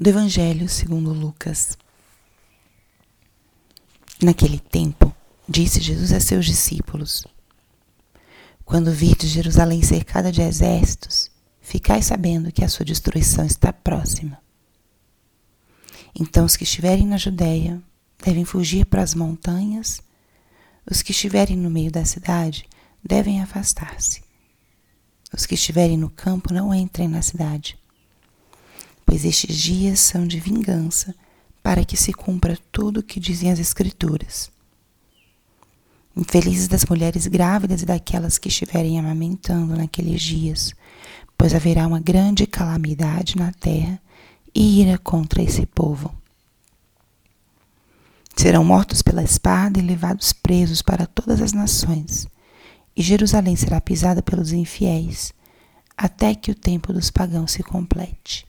do Evangelho segundo Lucas. Naquele tempo, disse Jesus a seus discípulos: Quando virdes Jerusalém cercada de exércitos, ficai sabendo que a sua destruição está próxima. Então os que estiverem na Judéia devem fugir para as montanhas, os que estiverem no meio da cidade devem afastar-se. Os que estiverem no campo não entrem na cidade, pois estes dias são de vingança, para que se cumpra tudo o que dizem as Escrituras. Infelizes das mulheres grávidas e daquelas que estiverem amamentando naqueles dias, pois haverá uma grande calamidade na terra e ira contra esse povo. Serão mortos pela espada e levados presos para todas as nações, e Jerusalém será pisada pelos infiéis, até que o tempo dos pagãos se complete.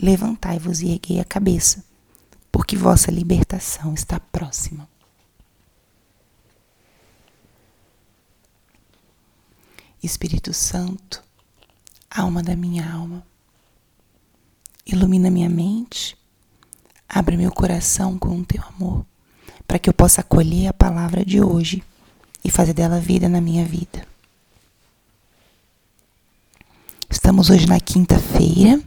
levantai-vos e erguei a cabeça, porque vossa libertação está próxima. Espírito Santo, alma da minha alma, ilumina minha mente, abre meu coração com o teu amor, para que eu possa acolher a palavra de hoje e fazer dela vida na minha vida. Estamos hoje na quinta-feira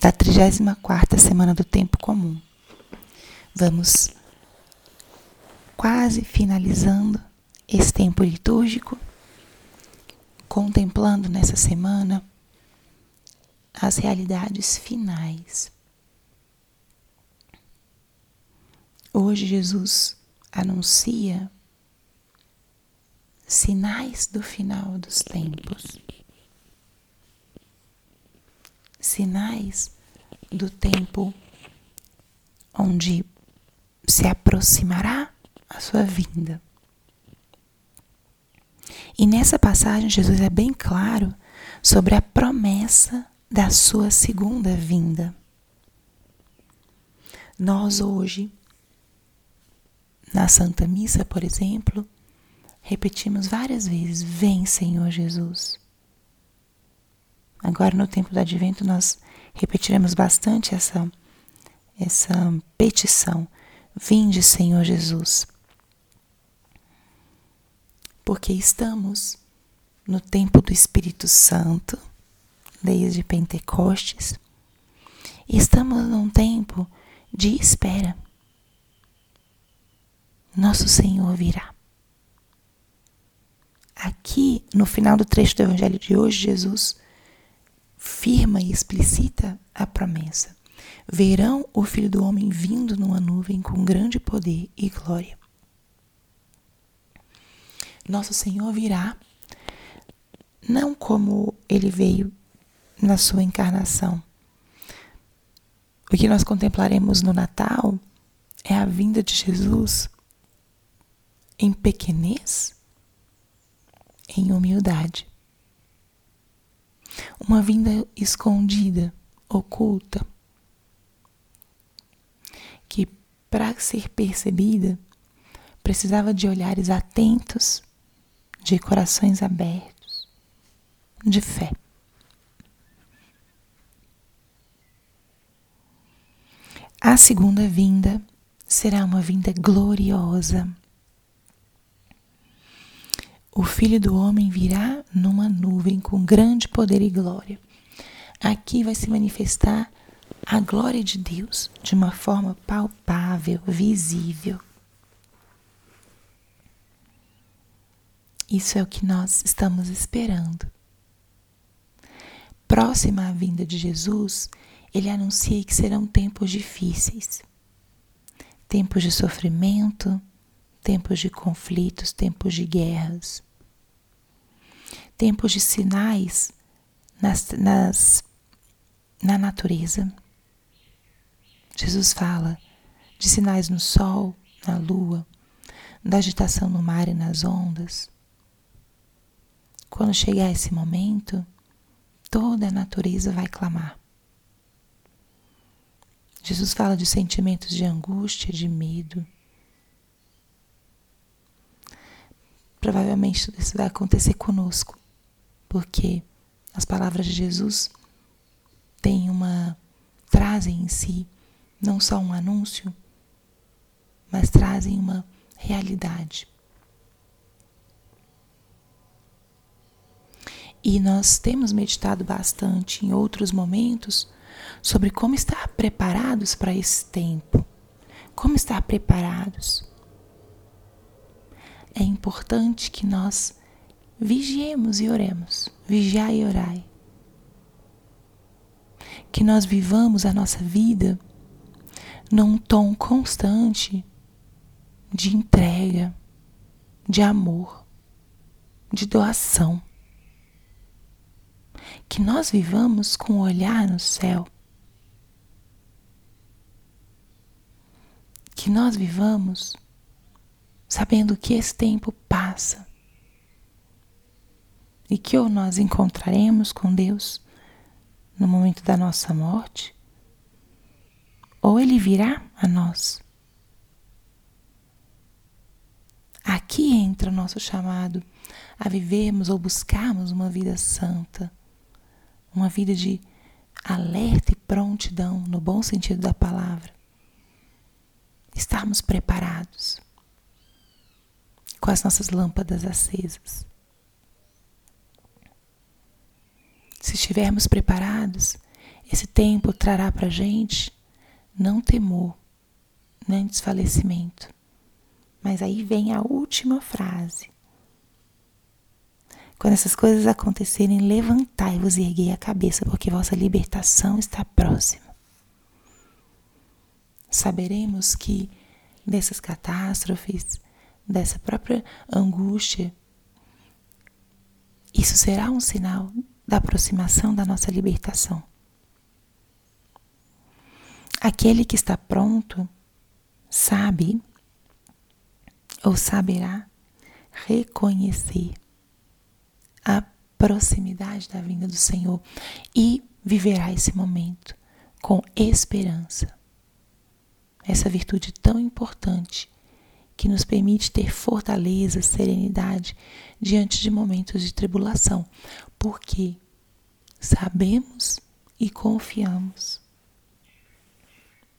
da 34 semana do tempo comum. Vamos quase finalizando esse tempo litúrgico, contemplando nessa semana as realidades finais. Hoje Jesus anuncia sinais do final dos tempos sinais do tempo onde se aproximará a sua vinda. E nessa passagem, Jesus é bem claro sobre a promessa da sua segunda vinda. Nós hoje, na Santa Missa, por exemplo, repetimos várias vezes: Vem, Senhor Jesus. Agora, no tempo do advento, nós repetiremos bastante essa, essa petição. Vinde, Senhor Jesus. Porque estamos no tempo do Espírito Santo, desde Pentecostes, estamos num tempo de espera. Nosso Senhor virá. Aqui, no final do trecho do Evangelho de hoje, Jesus firma e explicita a promessa. Verão o Filho do Homem vindo numa nuvem com grande poder e glória. Nosso Senhor virá não como ele veio na sua encarnação. O que nós contemplaremos no Natal é a vinda de Jesus em pequenez, em humildade uma vinda escondida, oculta, que para ser percebida precisava de olhares atentos, de corações abertos, de fé. A segunda vinda será uma vinda gloriosa o Filho do Homem virá numa nuvem com grande poder e glória. Aqui vai se manifestar a glória de Deus de uma forma palpável, visível. Isso é o que nós estamos esperando. Próxima à vinda de Jesus, ele anuncia que serão tempos difíceis, tempos de sofrimento, tempos de conflitos, tempos de guerras, tempos de sinais nas, nas, na natureza, Jesus fala de sinais no sol, na lua, da agitação no mar e nas ondas. Quando chegar esse momento, toda a natureza vai clamar. Jesus fala de sentimentos de angústia, de medo. Provavelmente tudo isso vai acontecer conosco, porque as palavras de Jesus têm uma trazem em si não só um anúncio, mas trazem uma realidade. E nós temos meditado bastante em outros momentos sobre como estar preparados para esse tempo. Como estar preparados. É importante que nós vigiemos e oremos. Vigiai e orai. Que nós vivamos a nossa vida num tom constante de entrega, de amor, de doação. Que nós vivamos com o olhar no céu. Que nós vivamos sabendo que esse tempo passa e que ou nós encontraremos com Deus no momento da nossa morte, ou Ele virá a nós. Aqui entra o nosso chamado a vivermos ou buscarmos uma vida santa, uma vida de alerta e prontidão, no bom sentido da palavra. Estarmos preparados com as nossas lâmpadas acesas. Se estivermos preparados, esse tempo trará para a gente não temor, nem desfalecimento. Mas aí vem a última frase. Quando essas coisas acontecerem, levantai-vos e erguei a cabeça, porque vossa libertação está próxima. Saberemos que dessas catástrofes, dessa própria angústia, isso será um sinal da aproximação da nossa libertação. Aquele que está pronto sabe ou saberá reconhecer a proximidade da vinda do Senhor e viverá esse momento com esperança. Essa virtude tão importante que nos permite ter fortaleza, serenidade diante de momentos de tribulação, porque sabemos e confiamos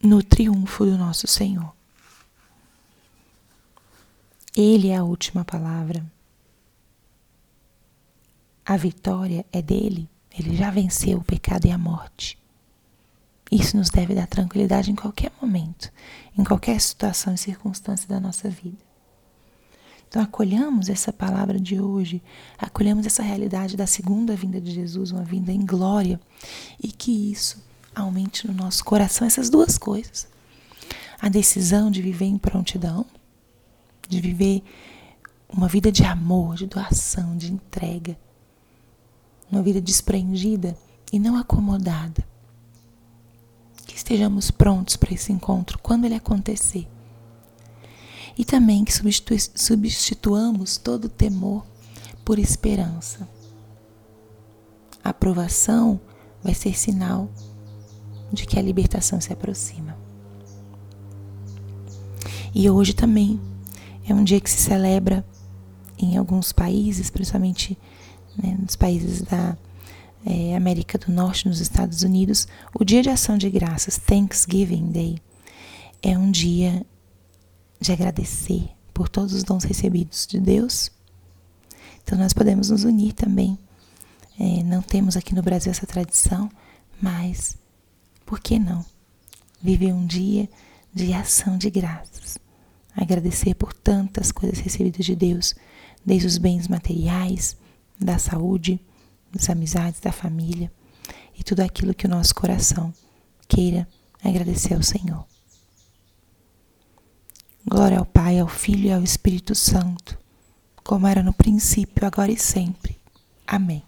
no triunfo do nosso Senhor. Ele é a última palavra. A vitória é dele. Ele já venceu o pecado e a morte. Isso nos deve dar tranquilidade em qualquer momento, em qualquer situação e circunstância da nossa vida. Então, acolhamos essa palavra de hoje, acolhamos essa realidade da segunda vinda de Jesus, uma vinda em glória, e que isso aumente no nosso coração essas duas coisas. A decisão de viver em prontidão, de viver uma vida de amor, de doação, de entrega, uma vida desprendida e não acomodada. Estejamos prontos para esse encontro quando ele acontecer. E também que substituamos todo temor por esperança. A aprovação vai ser sinal de que a libertação se aproxima. E hoje também é um dia que se celebra em alguns países, principalmente né, nos países da é, América do Norte, nos Estados Unidos, o Dia de Ação de Graças, Thanksgiving Day, é um dia de agradecer por todos os dons recebidos de Deus. Então nós podemos nos unir também. É, não temos aqui no Brasil essa tradição, mas por que não? Viver um dia de ação de graças. Agradecer por tantas coisas recebidas de Deus, desde os bens materiais, da saúde, das amizades, da família e tudo aquilo que o nosso coração queira agradecer ao Senhor. Glória ao Pai, ao Filho e ao Espírito Santo, como era no princípio, agora e sempre. Amém.